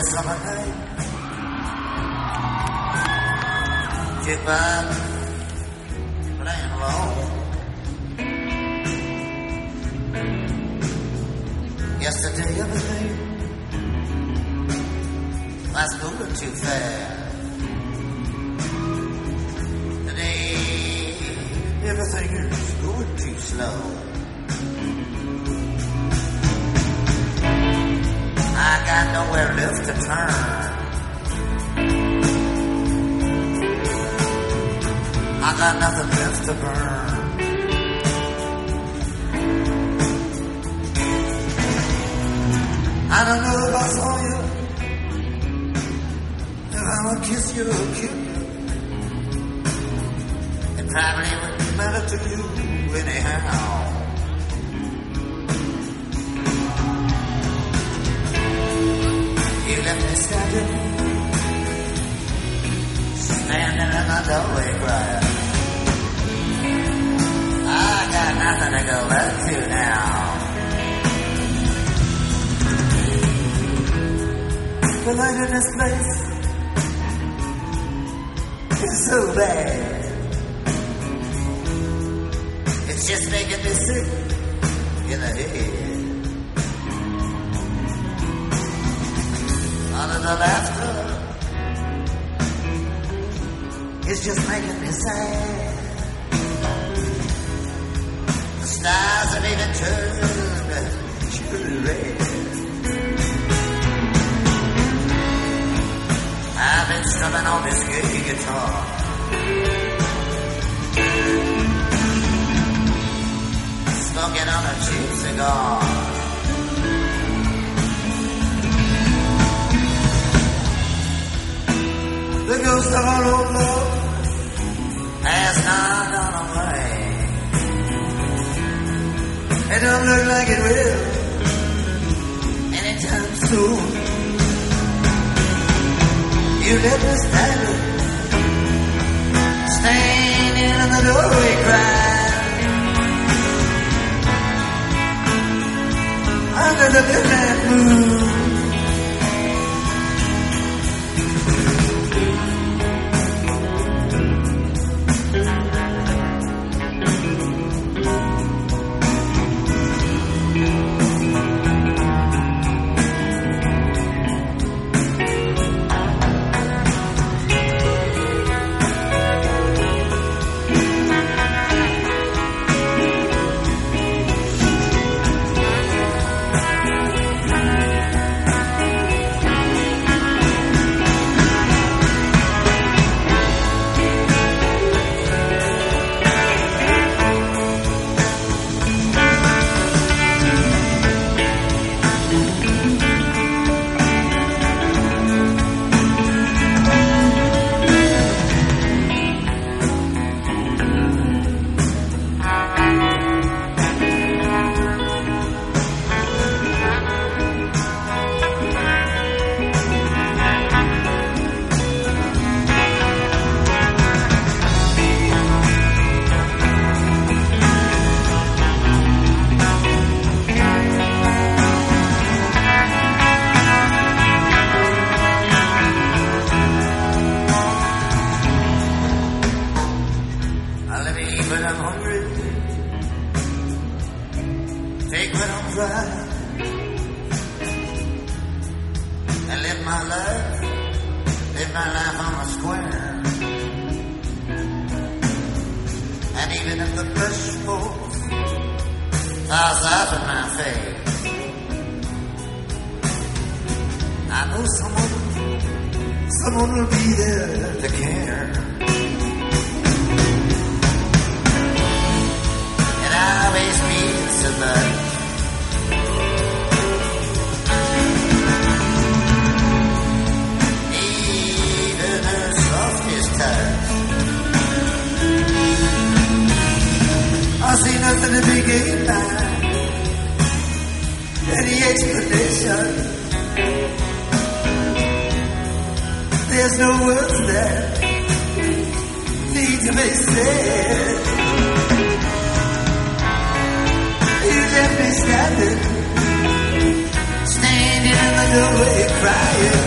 one night. Jukebox playing alone. Yesterday, everything was moving too fast. Today, everything is going too slow. I got nowhere left to turn. I got nothing left to burn. I don't know if I saw you. If I would kiss you or kill you. It probably wouldn't matter to you anyhow. You left me standing, standing in the doorway crying. I got nothing to go back to now. The light in this place is so bad. It's just making me sick in the head. Of the laughter is just making me sad. The stars have even turned to red. I've been strumming on this gay guitar. Smoking on a cheap cigar. The ghost of love has not gone away. It don't look like it will anytime soon. You left me standing, standing in the doorway Take what I'm crying. And live my life, live my life on a square. And even if the fresh folks toss out in my face, I know someone, someone will be there to care. Any explanation. There's no words that need to be said. You left me standing, standing in the doorway crying.